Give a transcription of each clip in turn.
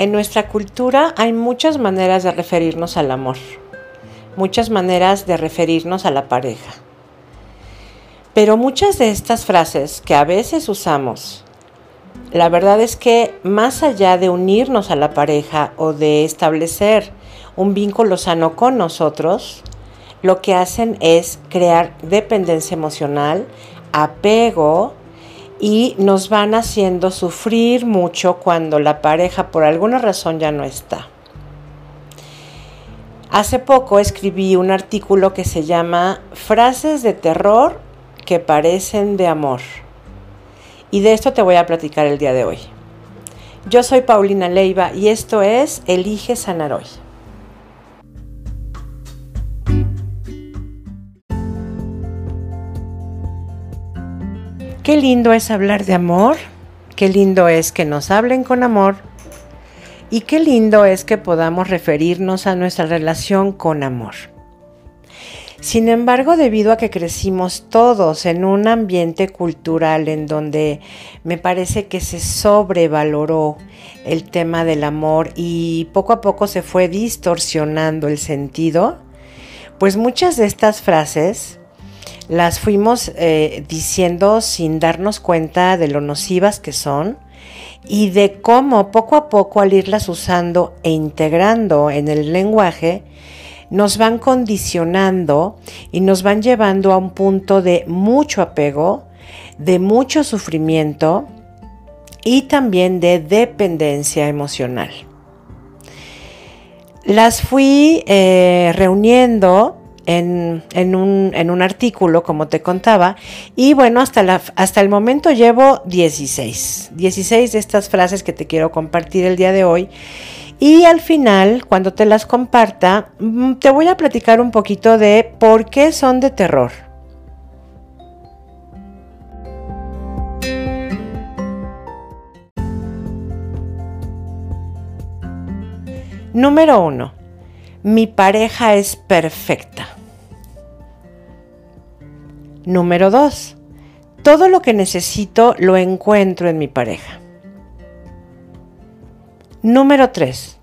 En nuestra cultura hay muchas maneras de referirnos al amor, muchas maneras de referirnos a la pareja. Pero muchas de estas frases que a veces usamos, la verdad es que más allá de unirnos a la pareja o de establecer un vínculo sano con nosotros, lo que hacen es crear dependencia emocional, apego y nos van haciendo sufrir mucho cuando la pareja por alguna razón ya no está. Hace poco escribí un artículo que se llama Frases de terror que parecen de amor. Y de esto te voy a platicar el día de hoy. Yo soy Paulina Leiva y esto es Elige Sanar Hoy. Qué lindo es hablar de amor, qué lindo es que nos hablen con amor y qué lindo es que podamos referirnos a nuestra relación con amor. Sin embargo, debido a que crecimos todos en un ambiente cultural en donde me parece que se sobrevaloró el tema del amor y poco a poco se fue distorsionando el sentido, pues muchas de estas frases las fuimos eh, diciendo sin darnos cuenta de lo nocivas que son y de cómo poco a poco al irlas usando e integrando en el lenguaje, nos van condicionando y nos van llevando a un punto de mucho apego, de mucho sufrimiento y también de dependencia emocional. Las fui eh, reuniendo en, un, artículo, como te contaba, y bueno, hasta, hasta el momento llevo 16, 16 de estas frases que te quiero compartir el día de hoy. Y al final, cuando te las comparta, mm, te voy a platicar un poquito de por qué son de terror. Número 1. Mi pareja es perfecta. Número 2. Todo lo que necesito lo encuentro en mi pareja. Número 3.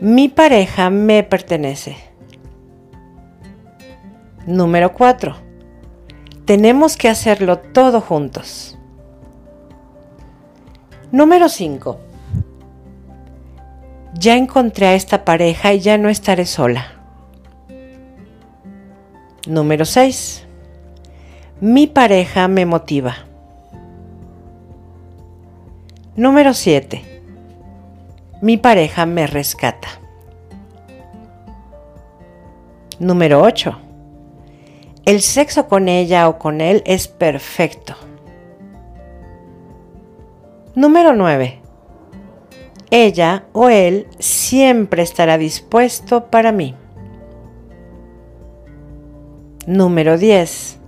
Mi pareja me pertenece. Número 4. Tenemos que hacerlo todo juntos. Número 5. Ya encontré a esta pareja y ya no estaré sola. Número 6. Mi pareja me motiva. Número 7 mi pareja me rescata. Número 8. El sexo con ella o con él es perfecto. Número 9. Ella o él siempre estará dispuesto para mí. Número 10.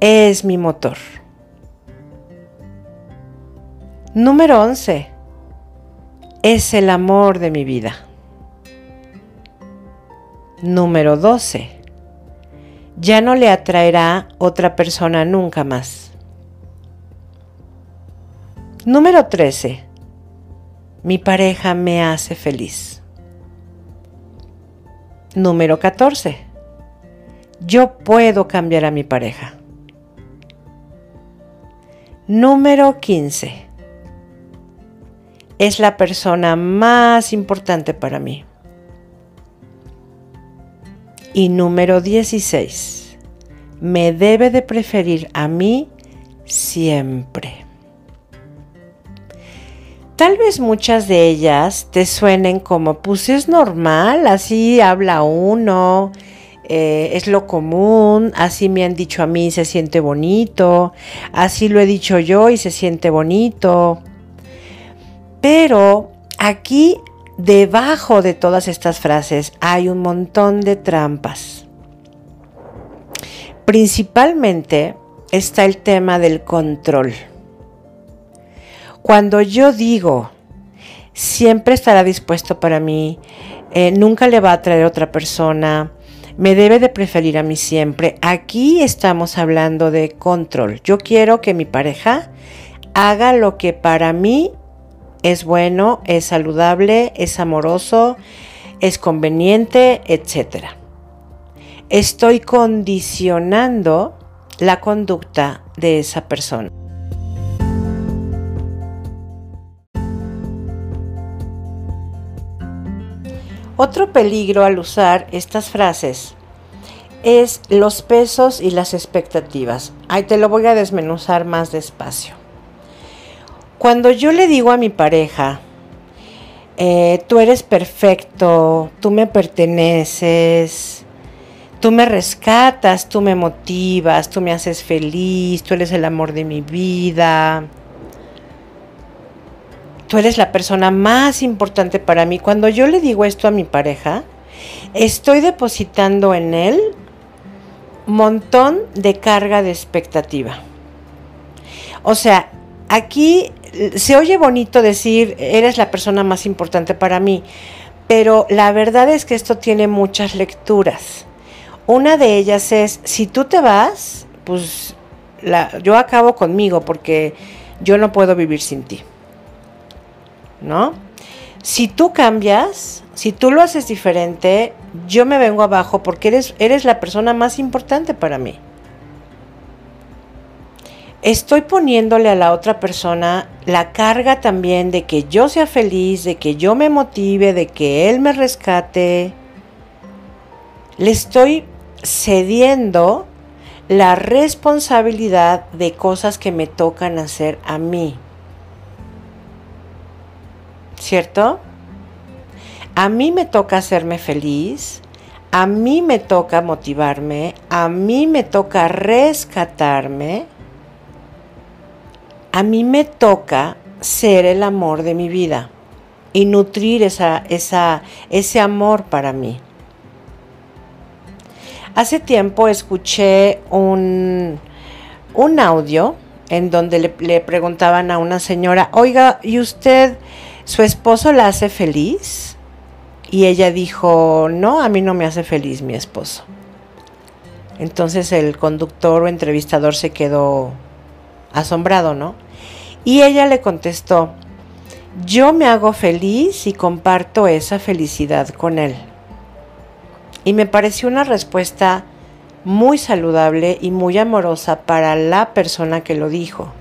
Es mi motor. Número 11 es el amor de mi vida. Número 12. Ya no le atraerá otra persona nunca más. Número 13. Mi pareja me hace feliz. Número 14. Yo puedo cambiar a mi pareja. Número 15 es la persona más importante para mí. Y número 16, me debe de preferir a mí siempre. Tal vez muchas de ellas te suenen como, pues es normal, así habla uno, eh, es lo común, así me han dicho a mí, se siente bonito, así lo he dicho yo y se siente bonito. Pero aquí, debajo de todas estas frases, hay un montón de trampas. Principalmente está el tema del control. Cuando yo digo, siempre estará dispuesto para mí, eh, nunca le va a traer otra persona, me debe de preferir a mí siempre. Aquí estamos hablando de control. Yo quiero que mi pareja haga lo que para mí es bueno, es saludable, es amoroso, es conveniente, etc. Estoy condicionando la conducta de esa persona. Otro peligro al usar estas frases es los pesos y las expectativas. Ahí te lo voy a desmenuzar más despacio. Cuando yo le digo a mi pareja, eh, tú eres perfecto, tú me perteneces, tú me rescatas, tú me motivas, tú me haces feliz, tú eres el amor de mi vida, tú eres la persona más importante para mí. Cuando yo le digo esto a mi pareja, estoy depositando en él montón de carga de expectativa. O sea, aquí se oye bonito decir, eres la persona más importante para mí, pero la verdad es que esto tiene muchas lecturas. Una de ellas es, si tú te vas, pues yo acabo conmigo porque yo no puedo vivir sin ti. ¿No? Si tú cambias, si tú lo haces diferente, yo me vengo abajo porque eres, eres la persona más importante para mí. Estoy poniéndole a la otra persona la carga también de que yo sea feliz, de que yo me motive, de que él me rescate. Le estoy cediendo la responsabilidad de cosas que me tocan hacer a mí. ¿Cierto? A mí me toca hacerme feliz, a mí me toca motivarme, a mí me toca rescatarme, a mí me toca ser el amor de mi vida y nutrir esa, ese amor para mí. Hace tiempo escuché un, un audio en donde le, le preguntaban a una señora, oiga, ¿y usted ¿Su esposo la hace feliz? Y ella dijo, no, a mí no me hace feliz mi esposo. Entonces el conductor o entrevistador se quedó asombrado, ¿no? Y ella le contestó, yo me hago feliz y comparto esa felicidad con él. Y me pareció una respuesta muy saludable y muy amorosa para la persona que lo dijo.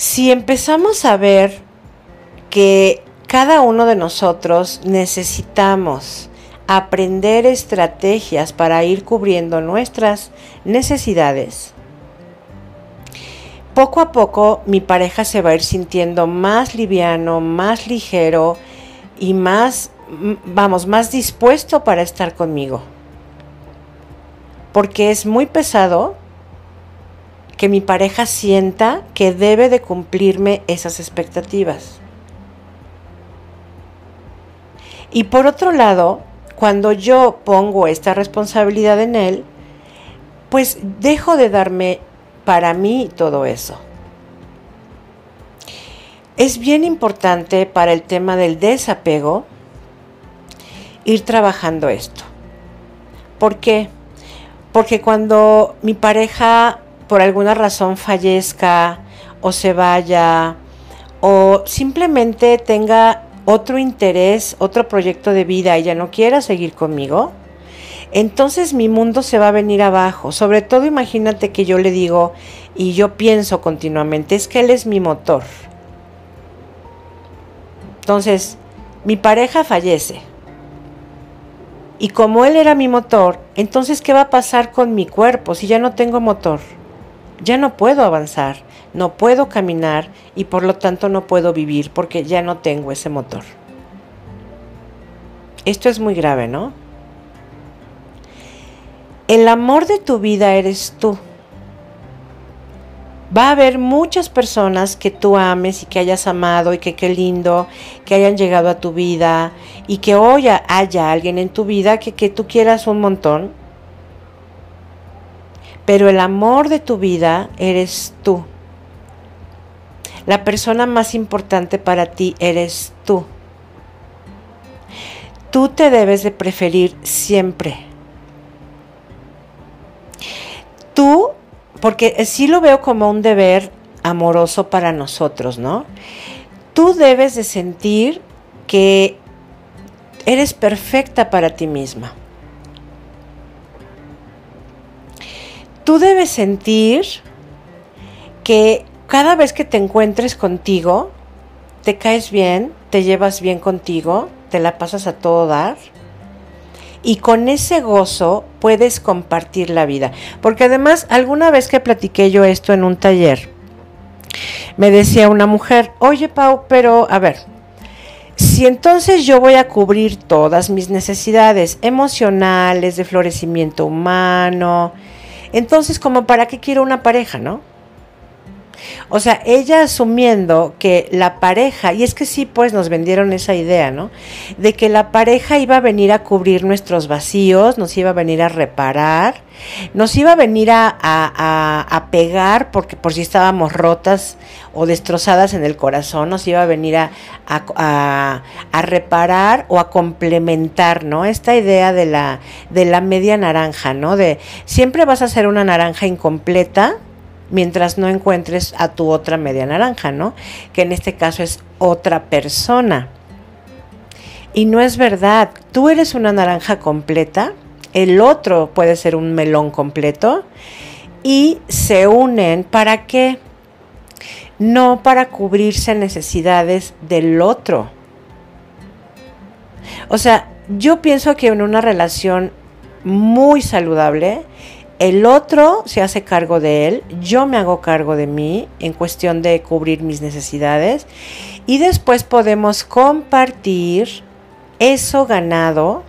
Si empezamos a ver que cada uno de nosotros necesitamos aprender estrategias para ir cubriendo nuestras necesidades, poco a poco mi pareja se va a ir sintiendo más liviano, más ligero y más, vamos, más dispuesto para estar conmigo. Porque es muy pesado que mi pareja sienta que debe de cumplirme esas expectativas. Y por otro lado, cuando yo pongo esta responsabilidad en él, pues dejo de darme para mí todo eso. Es bien importante para el tema del desapego ir trabajando esto. ¿Por qué? Porque cuando mi pareja por alguna razón fallezca o se vaya o simplemente tenga otro interés, otro proyecto de vida y ya no quiera seguir conmigo, entonces mi mundo se va a venir abajo. Sobre todo imagínate que yo le digo y yo pienso continuamente, es que él es mi motor. Entonces, mi pareja fallece. Y como él era mi motor, entonces ¿qué va a pasar con mi cuerpo si ya no tengo motor? Ya no puedo avanzar, no puedo caminar y por lo tanto no puedo vivir porque ya no tengo ese motor. Esto es muy grave, ¿no? El amor de tu vida eres tú. Va a haber muchas personas que tú ames y que hayas amado y que qué lindo que hayan llegado a tu vida y que hoy haya alguien en tu vida que, que tú quieras un montón pero el amor de tu vida eres tú. La persona más importante para ti eres tú. Tú te debes de preferir siempre. Tú, porque sí lo veo como un deber amoroso para nosotros, ¿no? Tú debes de sentir que eres perfecta para ti misma. Tú debes sentir que cada vez que te encuentres contigo, te caes bien, te llevas bien contigo, te la pasas a todo dar. Y con ese gozo puedes compartir la vida. Porque además, alguna vez que platiqué yo esto en un taller, me decía una mujer, oye Pau, pero a ver, si entonces yo voy a cubrir todas mis necesidades emocionales, de florecimiento humano, entonces como para qué quiero una pareja, ¿no? O sea, ella asumiendo que la pareja, y es que sí, pues nos vendieron esa idea, ¿no? De que la pareja iba a venir a cubrir nuestros vacíos, nos iba a venir a reparar, nos iba a venir a, a, pegar porque por si estábamos rotas o destrozadas en el corazón, nos iba a venir a, a, reparar o a complementar, ¿no? Esta idea de la, de la media naranja, ¿no? De siempre vas a ser una naranja incompleta mientras no encuentres a tu otra media naranja, ¿no? Que en este caso es otra persona. Y no es verdad, tú eres una naranja completa, el otro puede ser un melón completo y se unen para qué? No para cubrirse necesidades del otro. O sea, yo pienso que en una relación muy saludable el otro se hace cargo de él, yo me hago cargo de mí en cuestión de cubrir mis necesidades y después podemos compartir eso ganado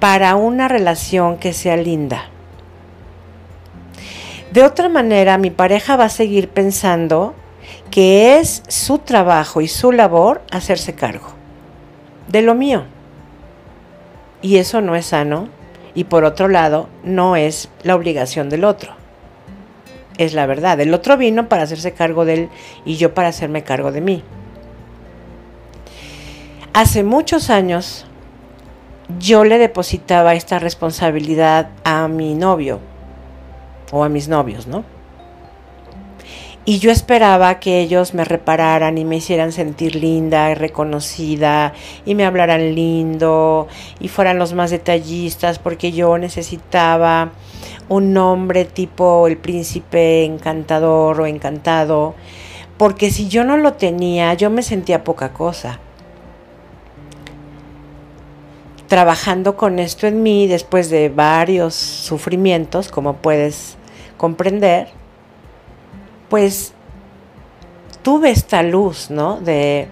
para una relación que sea linda. De otra manera, mi pareja va a seguir pensando que es su trabajo y su labor hacerse cargo de lo mío. Y eso no es sano y por otro lado, no es la obligación del otro. Es la verdad. El otro vino para hacerse cargo de él y yo para hacerme cargo de mí. Hace muchos años yo le depositaba esta responsabilidad a mi novio o a mis novios, ¿no? Y yo esperaba que ellos me repararan y me hicieran sentir linda y reconocida y me hablaran lindo y fueran los más detallistas porque yo necesitaba un nombre tipo el príncipe encantador o encantado. Porque si yo no lo tenía, yo me sentía poca cosa. Trabajando con esto en mí después de varios sufrimientos, como puedes comprender, pues tuve esta luz, ¿no? De,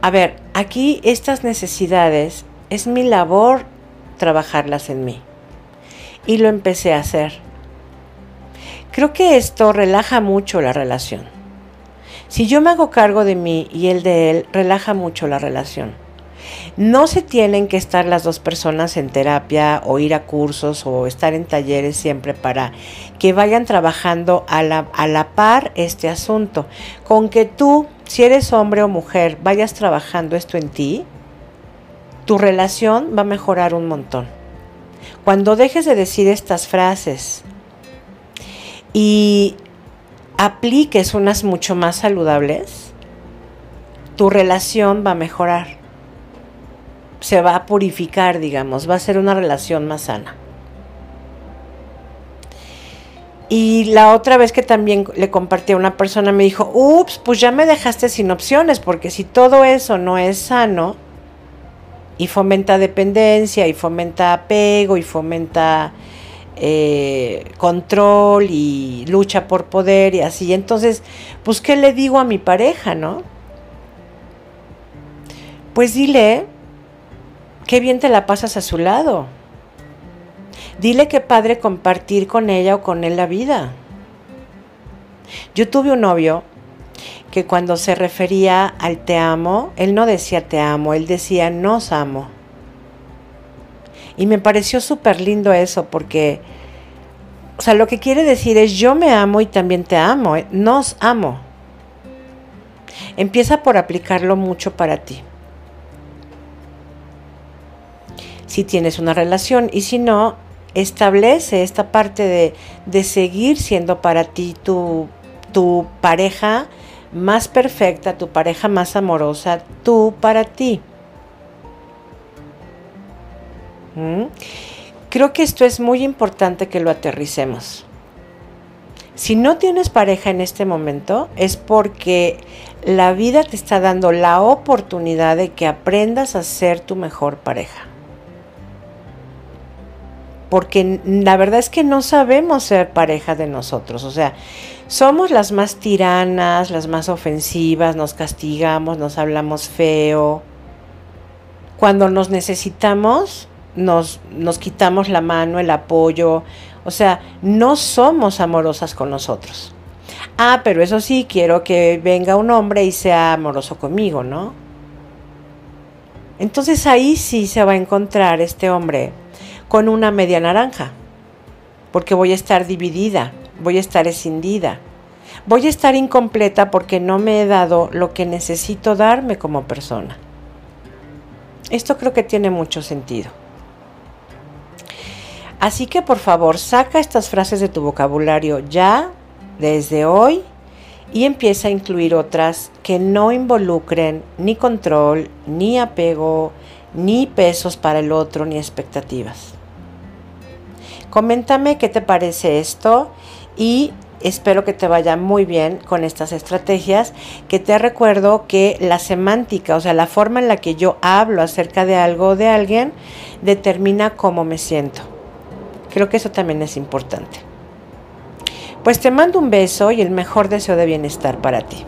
a ver, aquí estas necesidades es mi labor trabajarlas en mí. Y lo empecé a hacer. Creo que esto relaja mucho la relación. Si yo me hago cargo de mí y él de él, relaja mucho la relación. No se tienen que estar las dos personas en terapia o ir a cursos o estar en talleres siempre para que vayan trabajando a la, a la par este asunto. Con que tú, si eres hombre o mujer, vayas trabajando esto en ti, tu relación va a mejorar un montón. Cuando dejes de decir estas frases y apliques unas mucho más saludables, tu relación va a mejorar se va a purificar, digamos, va a ser una relación más sana. Y la otra vez que también le compartí a una persona me dijo, ups, pues ya me dejaste sin opciones, porque si todo eso no es sano y fomenta dependencia y fomenta apego y fomenta eh, control y lucha por poder y así, entonces, pues, ¿qué le digo a mi pareja, no? Pues dile qué bien te la pasas a su lado. Dile qué padre compartir con ella o con él la vida. Yo tuve un novio que cuando se refería al te amo, él no decía te amo, él decía nos amo. Y me pareció súper lindo eso porque, o sea, lo que quiere decir es yo me amo y también te amo, ¿eh? nos amo. Empieza por aplicarlo mucho para ti. Si tienes una relación y si no, establece esta parte de, de seguir siendo para ti tu, tu pareja más perfecta, tu pareja más amorosa, tú para ti. ¿Mm? Creo que esto es muy importante que lo aterricemos. Si no tienes pareja en este momento es porque la vida te está dando la oportunidad de que aprendas a ser tu mejor pareja. Porque la verdad es que no sabemos ser pareja de nosotros. O sea, somos las más tiranas, las más ofensivas, nos castigamos, nos hablamos feo. Cuando nos necesitamos, nos, nos quitamos la mano, el apoyo. O sea, no somos amorosas con nosotros. Ah, pero eso sí, quiero que venga un hombre y sea amoroso conmigo, ¿no? Entonces ahí sí se va a encontrar este hombre con una media naranja, porque voy a estar dividida, voy a estar escindida, voy a estar incompleta porque no me he dado lo que necesito darme como persona. Esto creo que tiene mucho sentido. Así que por favor, saca estas frases de tu vocabulario ya, desde hoy, y empieza a incluir otras que no involucren ni control, ni apego, ni pesos para el otro, ni expectativas. Coméntame qué te parece esto y espero que te vaya muy bien con estas estrategias, que te recuerdo que la semántica, o sea, la forma en la que yo hablo acerca de algo o de alguien, determina cómo me siento. Creo que eso también es importante. Pues te mando un beso y el mejor deseo de bienestar para ti.